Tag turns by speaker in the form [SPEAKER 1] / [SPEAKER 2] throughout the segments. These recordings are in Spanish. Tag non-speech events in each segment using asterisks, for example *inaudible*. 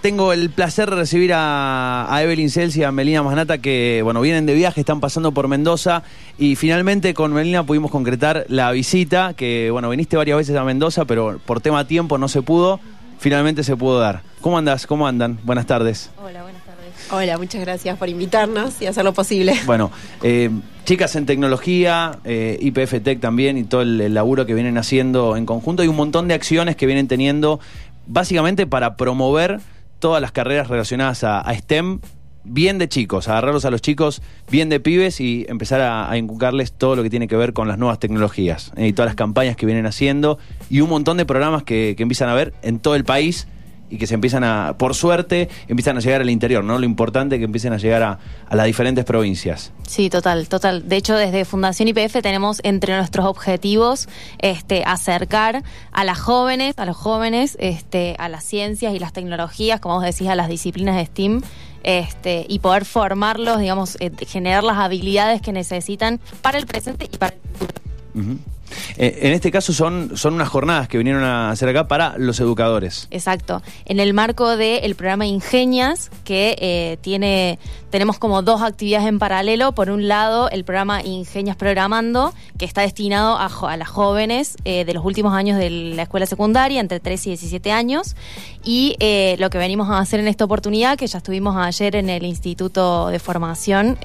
[SPEAKER 1] Tengo el placer de recibir a, a Evelyn Cels y a Melina Masnata que, bueno, vienen de viaje, están pasando por Mendoza y finalmente con Melina pudimos concretar la visita, que, bueno, viniste varias veces a Mendoza, pero por tema tiempo no se pudo, finalmente se pudo dar. ¿Cómo andas? ¿Cómo andan? Buenas tardes.
[SPEAKER 2] Hola, buenas tardes.
[SPEAKER 3] Hola, muchas gracias por invitarnos y hacer lo posible.
[SPEAKER 1] Bueno, eh, chicas en tecnología, eh, IPF Tech también y todo el, el laburo que vienen haciendo en conjunto y un montón de acciones que vienen teniendo básicamente para promover todas las carreras relacionadas a, STEM bien de chicos, agarrarlos a los chicos bien de pibes y empezar a, inculcarles todo lo que tiene que ver con las nuevas tecnologías eh, y todas las campañas que vienen haciendo y un montón de programas que empiezan a ver en todo el país y que se empiezan a, por suerte, empiezan a llegar al interior, ¿no? Lo importante es que empiecen a llegar a, a las diferentes provincias.
[SPEAKER 2] Sí, total, total. De hecho, desde Fundación IPF tenemos entre nuestros objetivos este, acercar a las jóvenes, a los jóvenes, este, a las ciencias y las tecnologías, como vos decís, a las disciplinas de STEAM. Este, y poder formarlos, digamos, eh, generar las habilidades que necesitan para el presente y para el futuro.
[SPEAKER 1] Ujú. Eh, en este caso son, son unas jornadas que vinieron a hacer acá para los educadores.
[SPEAKER 2] Exacto. En el marco del programa Ingenias, que eh, tiene, tenemos como dos actividades en paralelo. Por un lado, el programa Ingenias Programando, que está destinado a, las jóvenes eh, de los últimos años de la escuela secundaria, entre 13 y 17 años. Y eh, lo que venimos a hacer en esta oportunidad, que ya estuvimos ayer en el Instituto de Formación,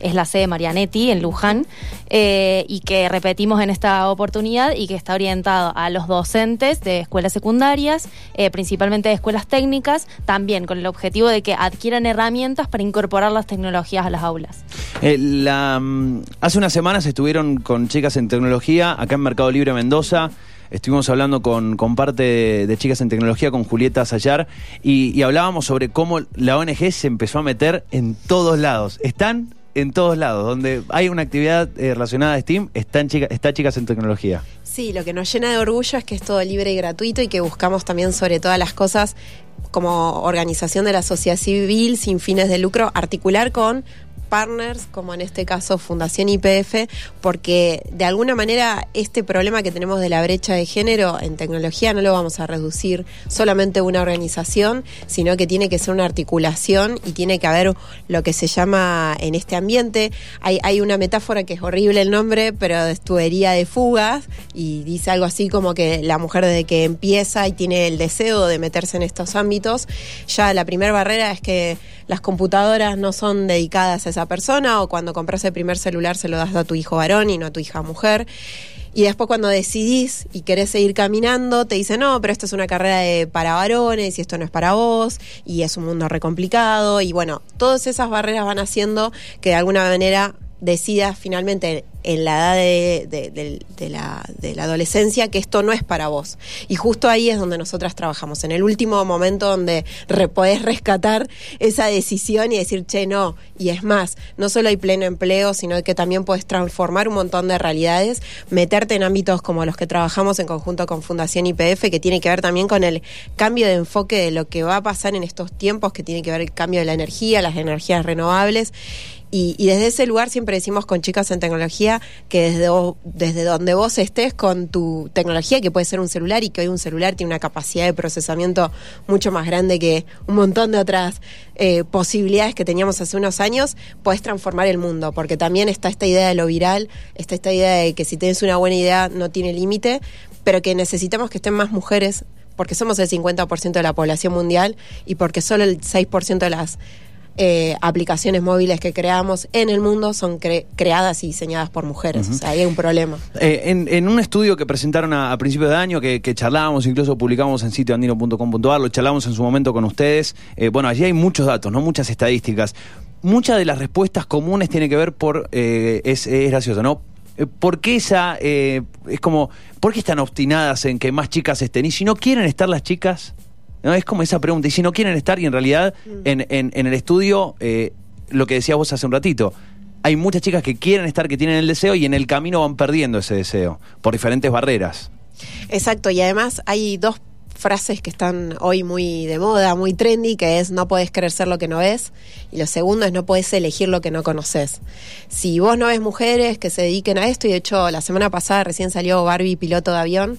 [SPEAKER 2] es la sede Marianetti en Luján eh, y que repetimos en esta oportunidad y que está orientado a los docentes de escuelas secundarias, eh, principalmente de escuelas técnicas, también con el objetivo de que adquieran herramientas para incorporar las tecnologías a las aulas.
[SPEAKER 1] Eh, mm, hace unas semanas estuvieron con chicas en tecnología acá en Mercado Libre Mendoza. Estuvimos hablando con, con parte de, chicas en tecnología, con Julieta Sayar, y hablábamos sobre cómo la ONG se empezó a meter en todos lados. Están en todos lados. Donde hay una actividad eh, relacionada a STEAM, están chicas, en tecnología.
[SPEAKER 3] Sí, lo que nos llena de orgullo es que es todo libre y gratuito y que buscamos también sobre todas las cosas como organización de la sociedad civil sin fines de lucro, articular con partners, como en este caso Fundación IPF, porque de alguna manera este problema que tenemos de la brecha de género en tecnología no lo vamos a reducir solamente una organización, sino que tiene que ser una articulación y tiene que haber lo que se llama en este ambiente, hay, hay una metáfora que es horrible el nombre, pero de tubería de fugas, y dice algo así como que la mujer desde que empieza y tiene el deseo de meterse en estos ámbitos, ya la primera barrera es que las computadoras no son dedicadas a esa persona o cuando compras el primer celular se lo das a tu hijo varón y no a tu hija mujer. Y después cuando decidís y querés seguir caminando, te dicen, no, pero esto es una carrera de, para varones y esto no es para vos, y es un mundo re complicado. Y bueno, todas esas barreras van haciendo que de alguna manera decidas finalmente en la edad de, la, de la adolescencia que esto no es para vos. Y justo ahí es donde nosotras trabajamos, en el último momento donde re- podés rescatar esa decisión y decir, che, no. Y es más, no solo hay pleno empleo, sino que también puedes transformar un montón de realidades, meterte en ámbitos como los que trabajamos en conjunto con Fundación IPF, que tiene que ver también con el cambio de enfoque de lo que va a pasar en estos tiempos, que tiene que ver el cambio de la energía, las energías renovables. Y, y desde ese lugar siempre decimos con chicas en tecnología que desde, desde donde vos estés con tu tecnología, que puede ser un celular y que hoy un celular tiene una capacidad de procesamiento mucho más grande que un montón de otras eh, posibilidades que teníamos hace unos años, podés transformar el mundo, porque también está esta idea de lo viral, está esta idea de que si tienes una buena idea no tiene límite, pero que necesitamos que estén más mujeres porque somos el 50% de la población mundial y porque solo el 6% de las eh, aplicaciones móviles que creamos en el mundo son cre- creadas y diseñadas por mujeres. O sea, ahí hay un problema.
[SPEAKER 1] Eh, en, en un estudio que presentaron a, a principios de año, que, que charlábamos, incluso publicamos en sitio andino.com.ar, lo charlamos en su momento con ustedes. eh, bueno, allí hay muchos datos, ¿no? Muchas estadísticas. Muchas de las respuestas comunes tienen que ver por. eh, es, es gracioso, ¿no? ¿Por qué esa. eh, es como. ¿Por qué están obstinadas en que más chicas estén? Y si no quieren estar las chicas. ¿No? Es como esa pregunta. Y si no quieren estar, y en realidad, en, en- en el estudio, eh, lo que decías vos hace un ratito, hay muchas chicas que quieren estar, que tienen el deseo, y en el camino van perdiendo ese deseo, por diferentes barreras.
[SPEAKER 3] Exacto, y además hay dos frases que están hoy muy de moda, muy trendy, que es no podés querer ser lo que no ves, y lo segundo es no podés elegir lo que no conoces. Si vos no ves mujeres que se dediquen a esto, y de hecho la semana pasada recién salió Barbie piloto de avión,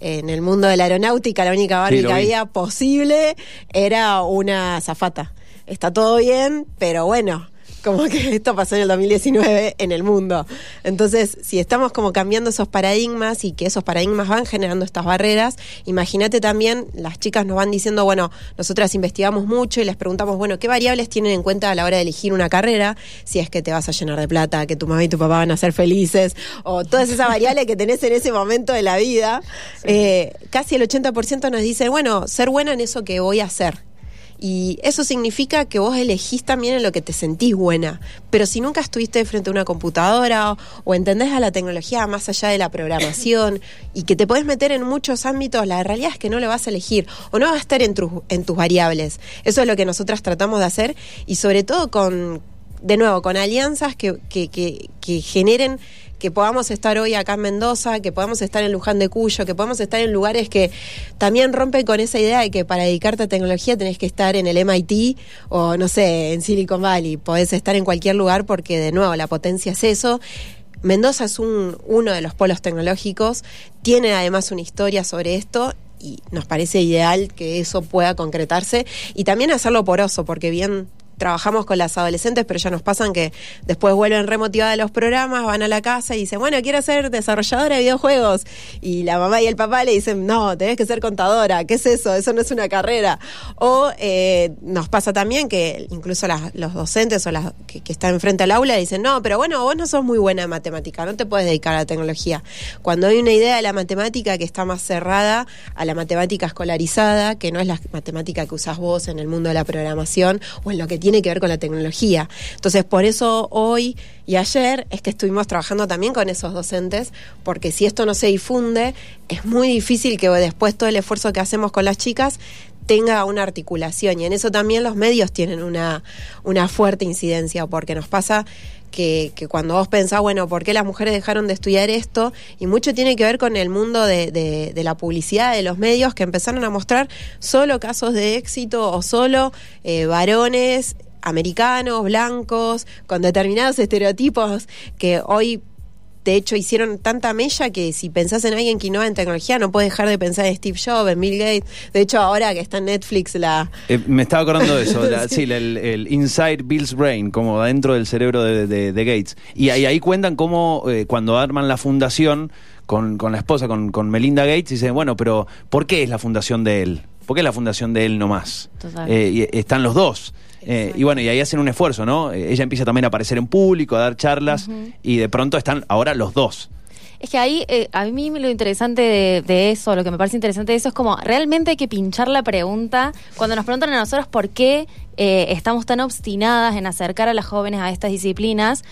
[SPEAKER 3] en el mundo de la aeronáutica la única Barbie
[SPEAKER 1] Sí,
[SPEAKER 3] que
[SPEAKER 1] vi.
[SPEAKER 3] había posible era una zafata. Está todo bien, pero bueno, como que esto pasó en el 2019 en el mundo. Entonces, si estamos como cambiando esos paradigmas y que esos paradigmas van generando estas barreras, imagínate también, las chicas nos van diciendo, bueno, nosotras investigamos mucho y les preguntamos, bueno, ¿qué variables tienen en cuenta a la hora de elegir una carrera? Si es que te vas a llenar de plata, que tu mamá y tu papá van a ser felices, o todas esas variables que tenés en ese momento de la vida. Eh, casi el 80% nos dice, bueno, ser buena en eso que voy a hacer. Y eso significa que vos elegís también en lo que te sentís buena. Pero si nunca estuviste frente a una computadora o, o entendés a la tecnología más allá de la programación *coughs* y que te podés meter en muchos ámbitos, la realidad es que no lo vas a elegir o no va a estar en, tu- en tus variables. Eso es lo que nosotras tratamos de hacer y sobre todo con, de nuevo, con alianzas que, que, que, que generen que podamos estar hoy acá en Mendoza, que podamos estar en Luján de Cuyo, que podamos estar en lugares que también rompen con esa idea de que para dedicarte a tecnología tenés que estar en el MIT o no sé, en Silicon Valley. Podés estar en cualquier lugar porque de nuevo la potencia es eso. Mendoza es un, uno de los polos tecnológicos, tiene además una historia sobre esto y nos parece ideal que eso pueda concretarse y también hacerlo poroso, porque bien trabajamos con las adolescentes, pero ya nos pasan que después vuelven remotivadas los programas, van a la casa y dicen, bueno, quiero ser desarrolladora de videojuegos. Y la mamá y el papá le dicen, no, tenés que ser contadora, ¿qué es eso? Eso no es una carrera. O eh, nos pasa también que incluso los docentes o las que, que están enfrente al aula dicen, no, pero bueno, vos no sos muy buena en matemática, no te puedes dedicar a la tecnología. Cuando hay una idea de la matemática que está más cerrada a la matemática escolarizada, que no es la matemática que usás vos en el mundo de la programación o en lo que tiene que ver con la tecnología. Entonces, por eso hoy y ayer es que estuvimos trabajando también con esos docentes, porque si esto no se difunde, es muy difícil que después todo el esfuerzo que hacemos con las chicas tenga una articulación y en eso también los medios tienen una, una fuerte incidencia porque nos pasa que, que cuando vos pensás, bueno, ¿por qué las mujeres dejaron de estudiar esto? Y mucho tiene que ver con el mundo de, de- la publicidad, de los medios, que empezaron a mostrar solo casos de éxito o solo eh, varones americanos, blancos, con determinados estereotipos que hoy de hecho hicieron tanta mella que si pensás en alguien que innova en tecnología no puedes dejar de pensar en Steve Jobs, en Bill Gates. De hecho ahora que está en Netflix la...
[SPEAKER 1] Eh, me estaba acordando de eso, la- *laughs* sí, el, el Inside Bill's Brain, como dentro del cerebro de, de- de Gates. Y ahí, ahí cuentan cómo eh, cuando arman la fundación con, con la esposa, con, con Melinda Gates, dicen, bueno, pero ¿por qué es la fundación de él? ¿Por qué es la fundación de él nomás?
[SPEAKER 2] Total.
[SPEAKER 1] Eh, y están los dos. Eh, y bueno, y ahí hacen un esfuerzo, ¿no? Eh, Ella empieza también a aparecer en público, a dar charlas, y de pronto están ahora los dos.
[SPEAKER 2] Es que ahí, eh, a mí lo interesante de, de eso, lo que me parece interesante de eso es como realmente hay que pinchar la pregunta. Cuando nos preguntan a nosotros por qué eh, estamos tan obstinadas en acercar a las jóvenes a estas disciplinas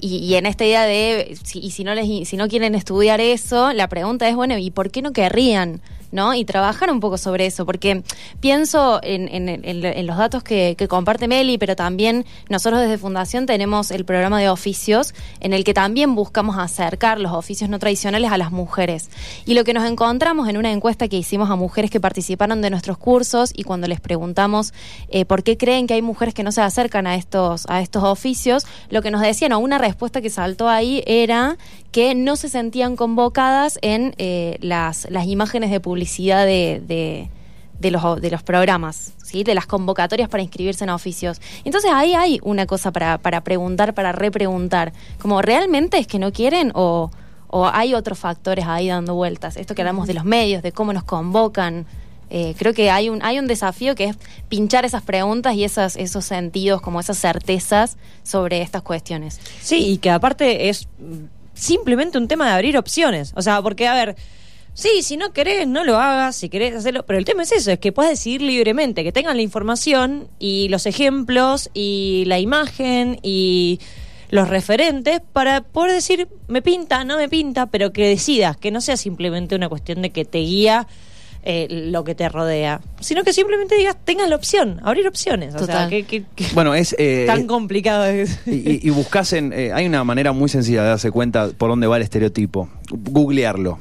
[SPEAKER 2] y, y en esta idea de, si, y si no, les, si no quieren estudiar eso, la pregunta es, bueno, ¿y por qué no querrían? ¿No? Y trabajar un poco sobre eso, porque pienso en, los datos que, que comparte Meli, pero también nosotros desde Fundación tenemos el programa de oficios, en el que también buscamos acercar los oficios no tradicionales a las mujeres. Y lo que nos encontramos en una encuesta que hicimos a mujeres que participaron de nuestros cursos y cuando les preguntamos eh, por qué creen que hay mujeres que no se acercan a estos, a estos oficios, lo que nos decían, o una respuesta que saltó ahí era que no se sentían convocadas en eh, las, las imágenes de publicidad de, de, de los, de los programas, ¿sí? de las convocatorias para inscribirse en oficios. Entonces ahí hay una cosa para, para preguntar, para repreguntar, como realmente es que no quieren o, o hay otros factores ahí dando vueltas. Esto que hablamos de los medios, de cómo nos convocan. Eh, creo que hay un, hay un desafío que es pinchar esas preguntas y esas, esos sentidos, como esas certezas sobre estas cuestiones.
[SPEAKER 4] Sí, y que aparte es mm, simplemente un tema de abrir opciones. O sea, porque, a ver, sí, si no querés, no lo hagas, si querés hacerlo. Pero el tema es eso, es que puedas decidir libremente, que tengan la información y los ejemplos y la imagen y los referentes para poder decir, me pinta, no me pinta, pero que decidas, que no sea simplemente una cuestión de que te guía eh, lo que te rodea, sino que simplemente digas, tengas la opción, abrir opciones. O sea,
[SPEAKER 2] Total.
[SPEAKER 4] que, que- que-
[SPEAKER 1] Bueno, es... eh,
[SPEAKER 4] tan complicado es.
[SPEAKER 1] Y, y, y buscas en. eh, hay una manera muy sencilla de darse cuenta por dónde va el estereotipo. Googlearlo.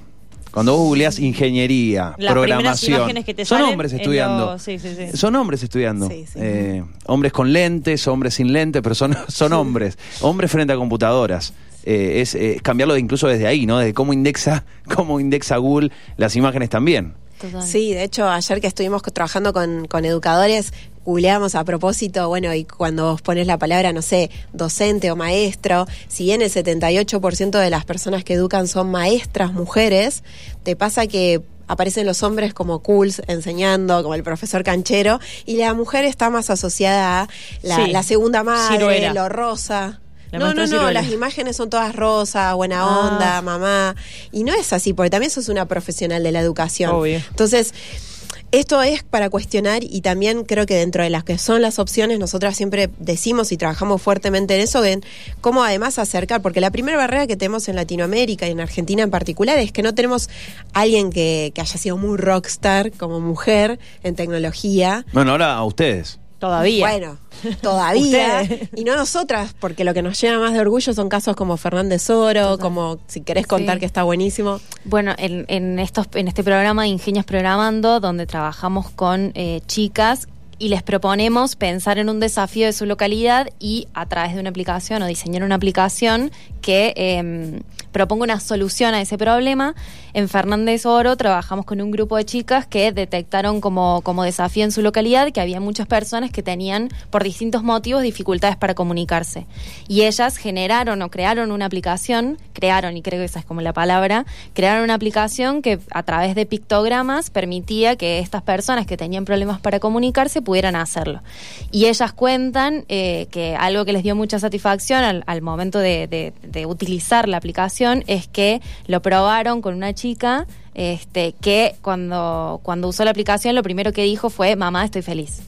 [SPEAKER 1] Cuando vos googleás ingeniería,
[SPEAKER 4] Las
[SPEAKER 1] programación.
[SPEAKER 4] imágenes que te
[SPEAKER 1] son hombres estudiando.
[SPEAKER 4] los- sí, sí, sí.
[SPEAKER 1] Son hombres estudiando.
[SPEAKER 3] Sí, sí.
[SPEAKER 1] Eh, hombres con lentes, hombres sin lentes, pero son, *laughs* son hombres. Hombres frente a computadoras. eh, es eh, cambiarlo de incluso desde ahí, ¿no? De cómo indexa, *laughs* cómo indexa Google las imágenes también.
[SPEAKER 2] Total.
[SPEAKER 3] Sí, de hecho, ayer que estuvimos trabajando con, con educadores, googleamos a propósito, bueno, y cuando vos pones la palabra, no sé, docente o maestro, si bien el 78% de las personas que educan son maestras mujeres, te pasa que aparecen los hombres como cools enseñando, como el profesor canchero, y la mujer está más asociada a la,
[SPEAKER 4] Sí,
[SPEAKER 3] la segunda madre,
[SPEAKER 4] ciruela.
[SPEAKER 3] lo rosa.
[SPEAKER 4] La
[SPEAKER 3] no, no, no,
[SPEAKER 4] ciruela.
[SPEAKER 3] las imágenes son todas rosas, buena
[SPEAKER 4] Ah.
[SPEAKER 3] onda, mamá. Y no es así, porque también sos una profesional de la educación.
[SPEAKER 4] Obvio.
[SPEAKER 3] Entonces, esto es para cuestionar y también creo que dentro de las que son las opciones, nosotras siempre decimos y trabajamos fuertemente en eso, en cómo además acercar, porque la primera barrera que tenemos en Latinoamérica y en Argentina en particular es que no tenemos alguien que, que haya sido muy rockstar como mujer en tecnología.
[SPEAKER 1] Bueno, ahora a ustedes.
[SPEAKER 4] Todavía.
[SPEAKER 3] Bueno, todavía. *laughs* Y no nosotras, porque lo que nos llena más de orgullo son casos como Fernández Oro, como si querés contar
[SPEAKER 2] Sí.
[SPEAKER 3] que está buenísimo.
[SPEAKER 2] Bueno, en, en, estos, en este programa de Ingenias Programando, donde trabajamos con eh, chicas y les proponemos pensar en un desafío de su localidad y a través de una aplicación o diseñar una aplicación que eh, proponga una solución a ese problema. En Fernández Oro trabajamos con un grupo de chicas que detectaron como, como desafío en su localidad que había muchas personas que tenían por distintos motivos dificultades para comunicarse. Y ellas generaron o crearon una aplicación, crearon, y creo que esa es como la palabra, crearon una aplicación que a través de pictogramas permitía que estas personas que tenían problemas para comunicarse pudieran hacerlo. Y ellas cuentan eh, que algo que les dio mucha satisfacción al, momento de, de- utilizar la aplicación es que lo probaron con una chica este, que cuando, cuando usó la aplicación lo primero que dijo fue, mamá, estoy feliz.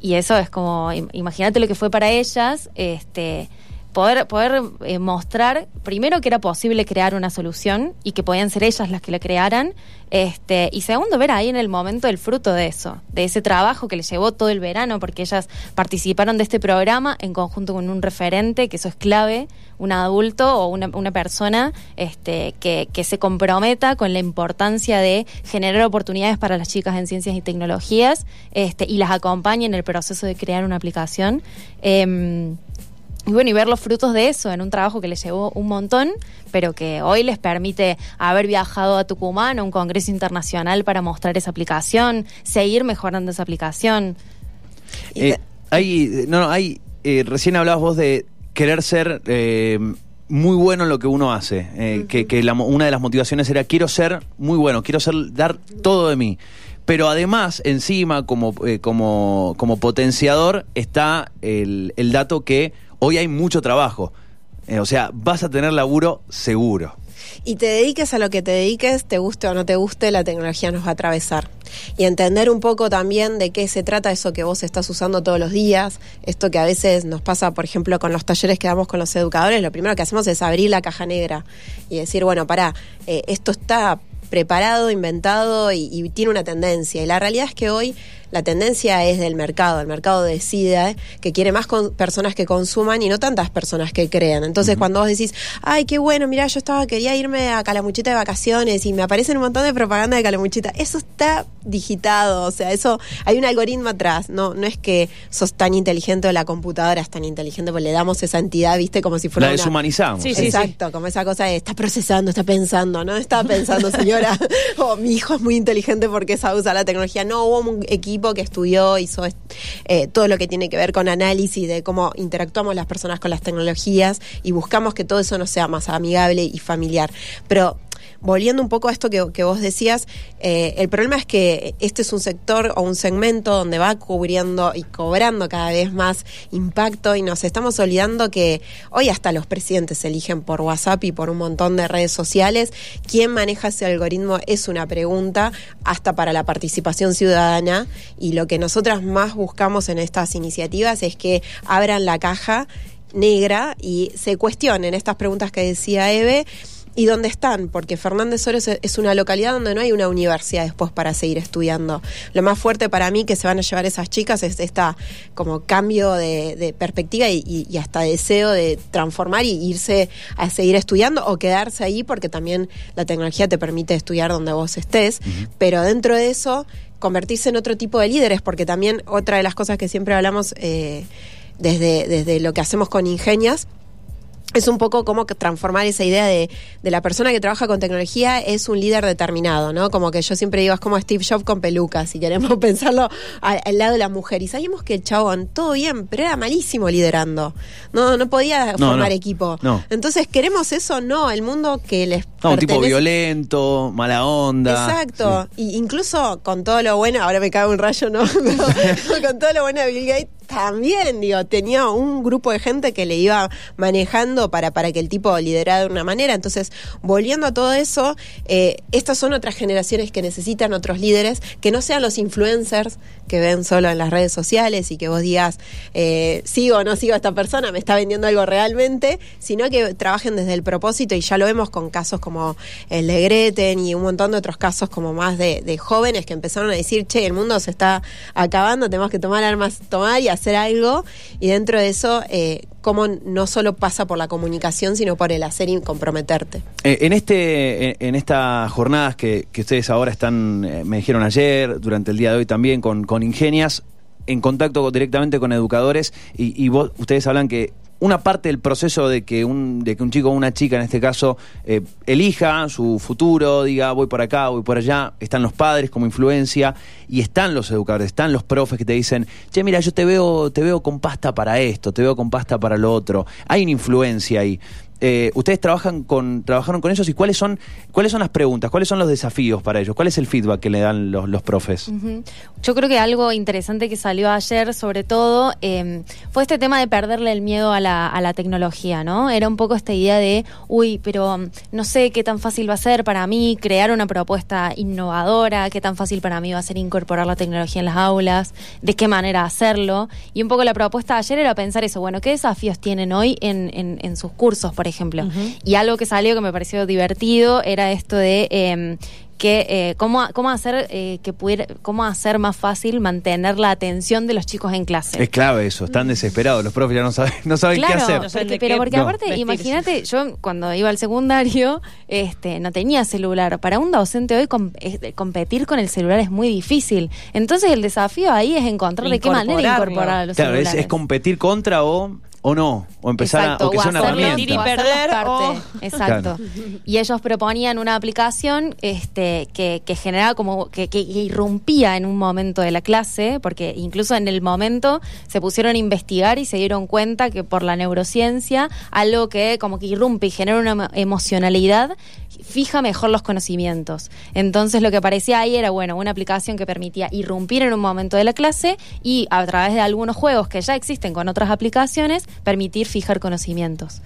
[SPEAKER 2] Y eso es como, im- imagínate lo que fue para ellas, este, poder, poder eh, mostrar primero que era posible crear una solución y que podían ser ellas las que la crearan, este, y segundo, ver ahí en el momento el fruto de eso, de ese trabajo que les llevó todo el verano, porque ellas participaron de este programa en conjunto con un referente, que eso es clave, un adulto o una, una persona este, que, que se comprometa con la importancia de generar oportunidades para las chicas en ciencias y tecnologías este, y las acompañe en el proceso de crear una aplicación. Em, y bueno, y ver los frutos de eso en un trabajo que les llevó un montón, pero que hoy les permite haber viajado a Tucumán a un congreso internacional para mostrar esa aplicación, seguir mejorando esa aplicación.
[SPEAKER 1] Eh, hay, no, no, hay, eh, recién hablabas vos de querer ser eh, muy bueno en lo que uno hace, que, que la mo- una de las motivaciones era quiero ser muy bueno, quiero ser dar todo de mí. Pero además, encima, como, eh, como, como potenciador, está el, el dato que hoy hay mucho trabajo. Eh, o sea, vas a tener laburo seguro.
[SPEAKER 3] Y te dediques a lo que te dediques, te guste o no te guste, la tecnología nos va a atravesar. Y entender un poco también de qué se trata eso que vos estás usando todos los días, esto que a veces nos pasa, por ejemplo, con los talleres que damos con los educadores, lo primero que hacemos es abrir la caja negra y decir, bueno, pará, eh, esto está preparado, inventado y, y tiene una tendencia. Y la realidad es que hoy la tendencia es del mercado. El mercado decide que quiere más con- personas que consuman y no tantas personas que crean. Entonces, cuando vos decís, ay, qué bueno, mira, yo estaba, quería irme a Calamuchita de vacaciones y me aparecen un montón de propaganda de Calamuchita, eso está digitado. O sea, eso, hay un algoritmo atrás. No, no es que sos tan inteligente o la computadora es tan inteligente, porque le damos esa entidad, viste, como si fuera
[SPEAKER 1] La
[SPEAKER 3] una-
[SPEAKER 1] deshumanizamos.
[SPEAKER 4] Sí, sí,
[SPEAKER 3] Exacto, como esa cosa de está procesando, está pensando, no está pensando, señora, *laughs* *laughs* o mi hijo es muy inteligente porque sabe usar la tecnología. No, hubo un equipo que estudió, hizo eh, todo lo que tiene que ver con análisis de cómo interactuamos las personas con las tecnologías y buscamos que todo eso no sea más amigable y familiar. Pero volviendo un poco a esto que, vos decías, eh, el problema es que este es un sector o un segmento donde va cubriendo y cobrando cada vez más impacto y nos estamos olvidando que hoy hasta los presidentes eligen por WhatsApp y por un montón de redes sociales. ¿Quién maneja ese algoritmo? Es una pregunta hasta para la participación ciudadana y lo que nosotras más buscamos en estas iniciativas es que abran la caja negra y se cuestionen estas preguntas que decía Eve y dónde están, porque Fernández Oro es, es una localidad donde no hay una universidad después para seguir estudiando. Lo más fuerte para mí que se van a llevar esas chicas es esta como cambio de, de perspectiva y, y- y hasta deseo de transformar y irse a seguir estudiando o quedarse ahí porque también la tecnología te permite estudiar donde vos estés, pero dentro de eso convertirse en otro tipo de líderes, porque también otra de las cosas que siempre hablamos eh, desde, desde lo que hacemos con Ingenias, es un poco como que transformar esa idea de, de, la persona que trabaja con tecnología es un líder determinado, ¿no? Como que yo siempre digo, es como Steve Jobs con pelucas, si queremos *laughs* pensarlo al, lado de la mujer. Y sabíamos que el chabón, todo bien, pero era malísimo liderando. No, no podía formar equipo. Entonces, ¿queremos eso? No, el mundo que les
[SPEAKER 1] no, un tipo violento, mala onda.
[SPEAKER 3] Exacto. Y incluso con todo lo bueno, ahora me cae un rayo, ¿no? *laughs* con todo lo bueno de Bill Gates, también, digo, tenía un grupo de gente que le iba manejando para, para que el tipo liderara de una manera. Entonces, volviendo a todo eso, eh, estas son otras generaciones que necesitan otros líderes, que no sean los influencers que ven solo en las redes sociales y que vos digas, eh, sigo o no sigo a esta persona, me está vendiendo algo realmente, sino que trabajen desde el propósito y ya lo vemos con casos como el de Greten y un montón de otros casos como más de, de jóvenes que empezaron a decir, che, el mundo se está acabando, tenemos que tomar armas, tomar y hacer algo y dentro de eso, eh, cómo no solo pasa por la comunicación, sino por el hacer y comprometerte.
[SPEAKER 1] Eh, en este, en estas jornadas que, ustedes ahora están, eh, me dijeron ayer, durante el día de hoy también, con, con Ingenias, en contacto directamente con educadores, y, y vos, ustedes hablan que una parte del proceso de que un, de que un chico o una chica, en este caso, eh, elija su futuro, diga voy por acá, voy por allá, están los padres como influencia y están los educadores, están los profes que te dicen, che, mira, yo te veo, te veo con pasta para esto, te veo con pasta para lo otro. Hay una influencia ahí. Eh, ustedes trabajan con, trabajaron con ellos y cuáles son, cuáles son las preguntas, cuáles son los desafíos para ellos, cuál es el feedback que le dan los, profes.
[SPEAKER 2] Yo creo que algo interesante que salió ayer, sobre todo, em, fue este tema de perderle el miedo a la, a la tecnología, ¿no? Era un poco esta idea de, uy, pero mm, no sé qué tan fácil va a ser para mí crear una propuesta innovadora, qué tan fácil para mí va a ser incorporar la tecnología en las aulas, de qué manera hacerlo. Y un poco la propuesta ayer era pensar eso, bueno, ¿qué desafíos tienen hoy en, en, en sus cursos, por ejemplo. Y algo que salió que me pareció divertido era esto de em, que eh, cómo, cómo hacer eh, que pudiera, cómo hacer más fácil mantener la atención de los chicos en clase.
[SPEAKER 1] Es clave eso, están desesperados, los profes ya no saben, no saben qué hacer.
[SPEAKER 2] pero porque aparte, imagínate, yo cuando iba al secundario, este, no tenía celular. Para un docente hoy competir con el celular es muy difícil. Entonces el desafío ahí es encontrar de qué manera incorporar a los
[SPEAKER 1] claro,
[SPEAKER 2] celulares.
[SPEAKER 1] Es, es competir contra o o no, o empezar a, o que sea una herramienta.
[SPEAKER 4] Y perder,
[SPEAKER 2] Exacto. Y ellos proponían una aplicación este, que, que generaba como, que, que, irrumpía en un momento de la clase, porque incluso en el momento se pusieron a investigar y se dieron cuenta que por la neurociencia, algo que como que irrumpe y genera una emocionalidad, fija mejor los conocimientos. Entonces lo que aparecía ahí era, bueno, una aplicación que permitía irrumpir en un momento de la clase y a través de algunos juegos que ya existen con otras aplicaciones, permitir fijar conocimientos.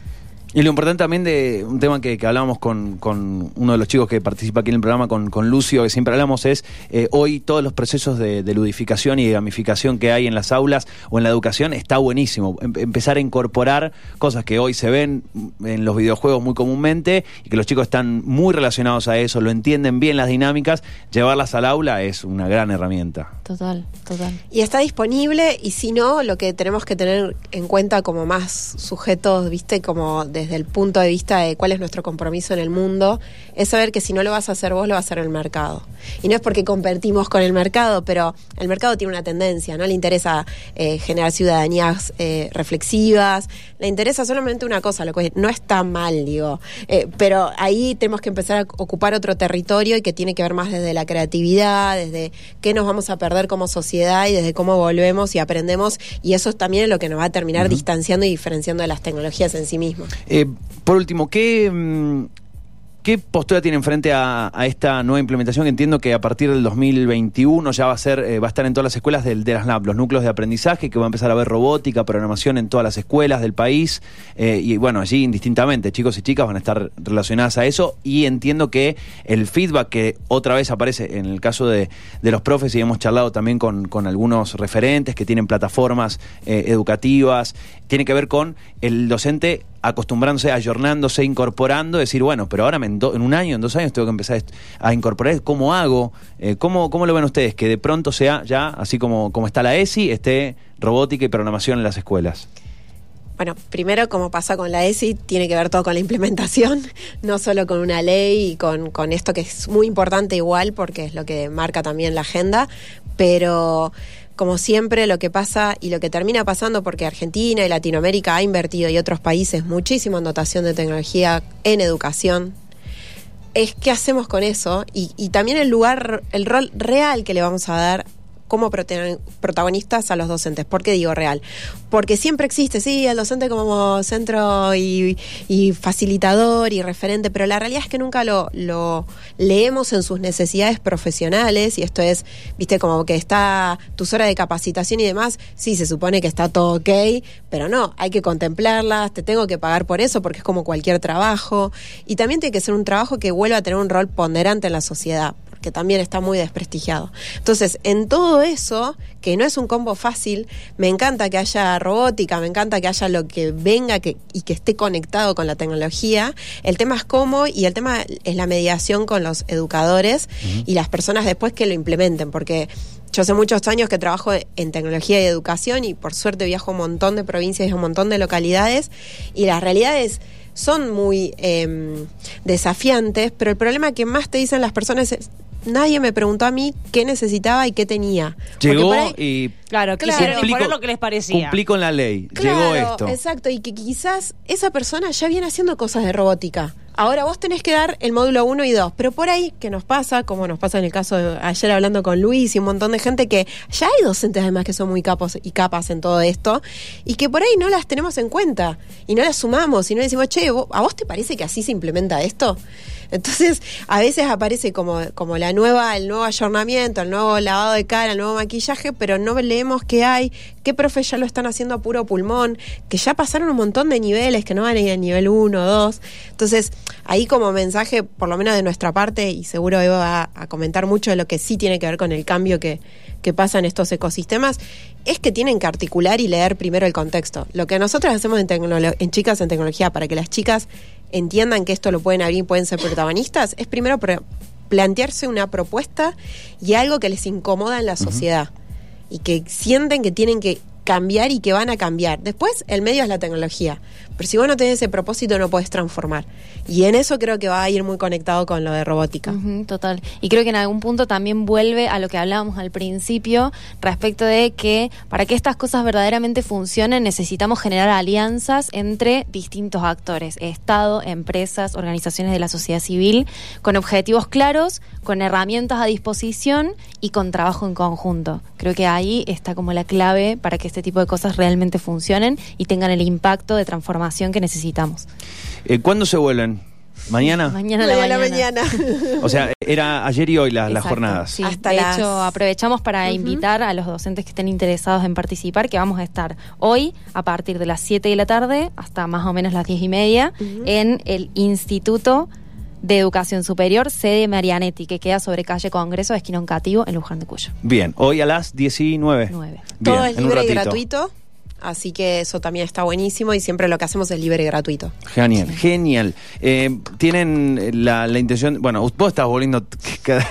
[SPEAKER 1] Y lo importante también de un tema que, hablábamos con, con, uno de los chicos que participa aquí en el programa, con, con Lucio, que siempre hablamos, es eh, hoy todos los procesos de, ludificación y de gamificación que hay en las aulas o en la educación está buenísimo. Em, empezar a incorporar cosas que hoy se ven en los videojuegos muy comúnmente y que los chicos están muy relacionados a eso, lo entienden bien las dinámicas, llevarlas al aula es una gran herramienta.
[SPEAKER 2] Total, total.
[SPEAKER 3] Y está disponible y si no, lo que tenemos que tener en cuenta como más sujetos, viste, como de desde el punto de vista de cuál es nuestro compromiso en el mundo, es saber que si no lo vas a hacer vos, lo va a hacer el mercado. Y no es porque competimos con el mercado, pero el mercado tiene una tendencia, no le interesa eh, generar ciudadanías eh, reflexivas, le interesa solamente una cosa, lo que no está mal, digo, eh, pero ahí tenemos que empezar a ocupar otro territorio y que tiene que ver más desde la creatividad, desde qué nos vamos a perder como sociedad y desde cómo volvemos y aprendemos, y eso también es lo que nos va a terminar distanciando y diferenciando de las tecnologías en sí mismas.
[SPEAKER 1] Eh, por último, ¿qué, mm, ¿Qué postura tienen frente a, esta nueva implementación entiendo que a partir del 2021 ya va a ser, eh, va a estar en todas las escuelas de las LAB, los núcleos de aprendizaje, que va a empezar a ver robótica, programación en todas las escuelas del país, eh, y bueno, allí indistintamente, chicos y chicas van a estar relacionadas a eso, y entiendo que el feedback que otra vez aparece en el caso de, los profes, y hemos charlado también con, algunos referentes que tienen plataformas eh, educativas, tiene que ver con el docente acostumbrándose, ayornándose, incorporando, decir, bueno, pero ahora en, un año, en dos años tengo que empezar a incorporar, ¿cómo hago? Eh, ¿cómo, lo ven ustedes? Que de pronto sea ya, así como, como está la ESI, esté robótica y programación en las escuelas.
[SPEAKER 3] Bueno, primero, como pasa con la ESI, tiene que ver todo con la implementación, *laughs* no solo con una ley y con, con esto que es muy importante igual, porque es lo que marca también la agenda, pero como siempre, lo que pasa y lo que termina pasando, porque Argentina y Latinoamérica ha invertido y otros países muchísimo en dotación de tecnología en educación, es qué hacemos con eso y, y también el lugar, el rol real que le vamos a dar como protagonistas a los docentes. ¿Por qué digo real? Porque siempre existe, sí, el docente como centro y, facilitador y referente, pero la realidad es que nunca lo, lo leemos en sus necesidades profesionales y esto es, viste, como que está tus horas de capacitación y demás, sí, se supone que está todo ok, pero no, hay que contemplarlas, te tengo que pagar por eso porque es como cualquier trabajo y también tiene que ser un trabajo que vuelva a tener un rol ponderante en la sociedad que también está muy desprestigiado. Entonces, en todo eso, que no es un combo fácil, me encanta que haya robótica, me encanta que haya lo que venga que, y que esté conectado con la tecnología. El tema es cómo y el tema es la mediación con los educadores y las personas después que lo implementen, porque yo hace muchos años que trabajo en tecnología y educación y por suerte viajo a un montón de provincias y a un montón de localidades y las realidades son muy eh, desafiantes, pero el problema que más te dicen las personas es, nadie me preguntó a mí qué necesitaba y qué tenía.
[SPEAKER 1] Llegó
[SPEAKER 3] ahí-
[SPEAKER 1] y
[SPEAKER 4] Claro,
[SPEAKER 3] Claro.
[SPEAKER 4] quisieron
[SPEAKER 1] Cumplí
[SPEAKER 4] lo que les parecía.
[SPEAKER 1] cumplí con la ley.
[SPEAKER 3] Claro,
[SPEAKER 1] Llegó esto.
[SPEAKER 3] Exacto, y que quizás esa persona ya viene haciendo cosas de robótica. Ahora vos tenés que dar el módulo 1 y 2, pero por ahí, que nos pasa, como nos pasa en el caso de ayer hablando con Luis y un montón de gente que ya hay docentes además que son muy capos y capas en todo esto, y que por ahí no las tenemos en cuenta, y no las sumamos, y no decimos, che, ¿vo- ¿a vos te parece que así se implementa esto? Entonces, a veces aparece como, como la nueva, el nuevo ayornamiento, el nuevo lavado de cara, el nuevo maquillaje, pero no leemos qué hay, qué profes ya lo están haciendo a puro pulmón, que ya pasaron un montón de niveles, que no van a ir a nivel 1 o 2. Entonces, ahí como mensaje, por lo menos de nuestra parte, y seguro Eva va a comentar mucho de lo que sí tiene que ver con el cambio que, que pasa en estos ecosistemas, es que tienen que articular y leer primero el contexto. Lo que nosotros hacemos en Chicas en Tecnología para que las chicas entiendan que esto lo pueden abrir y pueden ser protagonistas, es primero plantearse una propuesta y algo que les incomoda en la sociedad y que sienten que tienen que cambiar y que van a cambiar. Después, el medio es la tecnología. Pero si vos no tenés ese propósito, no podés transformar. Y en eso creo que va a ir muy conectado con lo de robótica.
[SPEAKER 2] Total. Y creo que en algún punto también vuelve a lo que hablábamos al principio respecto de que para que estas cosas verdaderamente funcionen necesitamos generar alianzas entre distintos actores, Estado, empresas, organizaciones de la sociedad civil, con objetivos claros, con herramientas a disposición y con trabajo en conjunto. Creo que ahí está como la clave para que este tipo de cosas realmente funcionen y tengan el impacto de que necesitamos.
[SPEAKER 1] Eh, ¿Cuándo se vuelven? ¿Mañana? *laughs*
[SPEAKER 2] Mañana a la
[SPEAKER 3] Mañana. *laughs*
[SPEAKER 1] O sea, era ayer y hoy las, jornadas.
[SPEAKER 2] sí.
[SPEAKER 3] Hasta
[SPEAKER 2] de
[SPEAKER 3] las-
[SPEAKER 2] hecho, aprovechamos para invitar a los docentes que estén interesados en participar, que vamos a estar hoy a partir de las 7 de la tarde hasta más o menos las 10 y media en el Instituto de Educación Superior, sede Marianetti, que queda sobre calle Congreso, esquina Oncativo, en Luján de Cuyo.
[SPEAKER 1] Bien, hoy a las 19.
[SPEAKER 2] Nueve.
[SPEAKER 1] Bien,
[SPEAKER 3] Todo es
[SPEAKER 1] en un
[SPEAKER 3] libre y
[SPEAKER 1] ratito.
[SPEAKER 3] gratuito. Así que eso también está buenísimo y siempre lo que hacemos es libre y gratuito.
[SPEAKER 1] Genial, genial. Eh, Tienen la, la intención, bueno, vos estás volviendo *laughs* cada-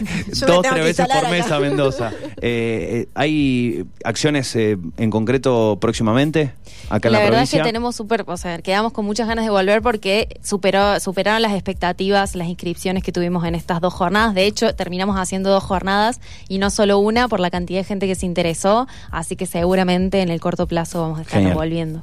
[SPEAKER 1] dos, tres veces por mes a Mendoza. *laughs* Eh, eh, ¿Hay acciones eh, en concreto próximamente acá en la,
[SPEAKER 2] la verdad es que tenemos súper, o sea, quedamos con muchas ganas de volver porque superó, superaron las expectativas, las inscripciones que tuvimos en estas dos jornadas. De hecho, terminamos haciendo dos jornadas y no solo una por la cantidad de gente que se interesó. Así que seguramente en el corto plazo vamos a
[SPEAKER 1] Genial.
[SPEAKER 2] volviendo.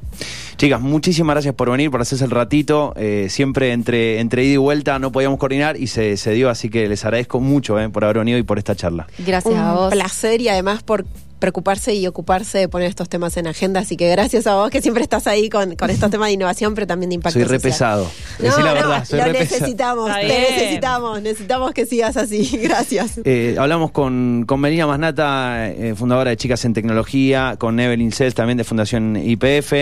[SPEAKER 1] Chicas, muchísimas gracias por venir, por hacerse el ratito. Eh, siempre entre, entre ida y vuelta no podíamos coordinar y se, se dio, así que les agradezco mucho eh, por haber venido y por esta charla.
[SPEAKER 2] Gracias a
[SPEAKER 3] Un
[SPEAKER 2] vos.
[SPEAKER 3] placer y además por preocuparse y ocuparse de poner estos temas en agenda. Así que gracias a vos que siempre estás ahí con, con estos temas de innovación, pero también de impacto
[SPEAKER 1] Soy re
[SPEAKER 3] social.
[SPEAKER 1] pesado.
[SPEAKER 3] No,
[SPEAKER 1] Decí la
[SPEAKER 3] no,
[SPEAKER 1] verdad, soy
[SPEAKER 3] lo necesitamos,
[SPEAKER 4] Está
[SPEAKER 3] te
[SPEAKER 4] bien.
[SPEAKER 3] necesitamos, necesitamos que sigas así. *laughs* Gracias.
[SPEAKER 1] Eh, hablamos con, con Melina Masnata, eh, fundadora de Chicas en Tecnología, con Evelyn Cels, también de Fundación IPF.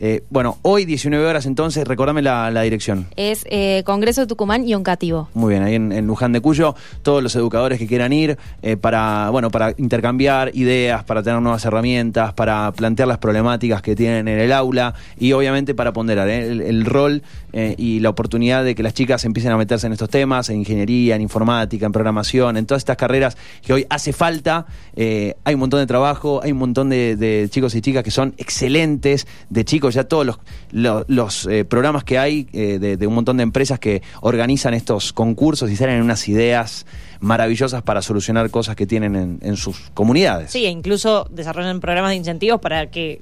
[SPEAKER 1] Eh, bueno, hoy 19 horas entonces, recordame la, la dirección.
[SPEAKER 2] Es eh, Congreso de Tucumán y Oncativo.
[SPEAKER 1] Muy bien, ahí en, en Luján de Cuyo, todos los educadores que quieran ir eh, para, bueno, para intercambiar ideas, para tener nuevas herramientas, para plantear las problemáticas que tienen en el aula y obviamente para ponderar eh, el, rol eh, y la oportunidad de que las chicas empiecen a meterse en estos temas, en ingeniería, en informática, en programación, en todas estas carreras que hoy hace falta. Eh, hay un montón de trabajo, hay un montón de, chicos y chicas que son excelentes, de chicos, ya todos los, programas que hay de un montón de empresas que organizan estos concursos y salen unas ideas maravillosas para solucionar cosas que tienen en, en sus comunidades.
[SPEAKER 4] Sí, e incluso desarrollan programas de incentivos para que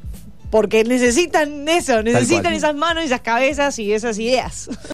[SPEAKER 4] porque necesitan eso, necesitan esas manos, esas cabezas y esas ideas. *laughs*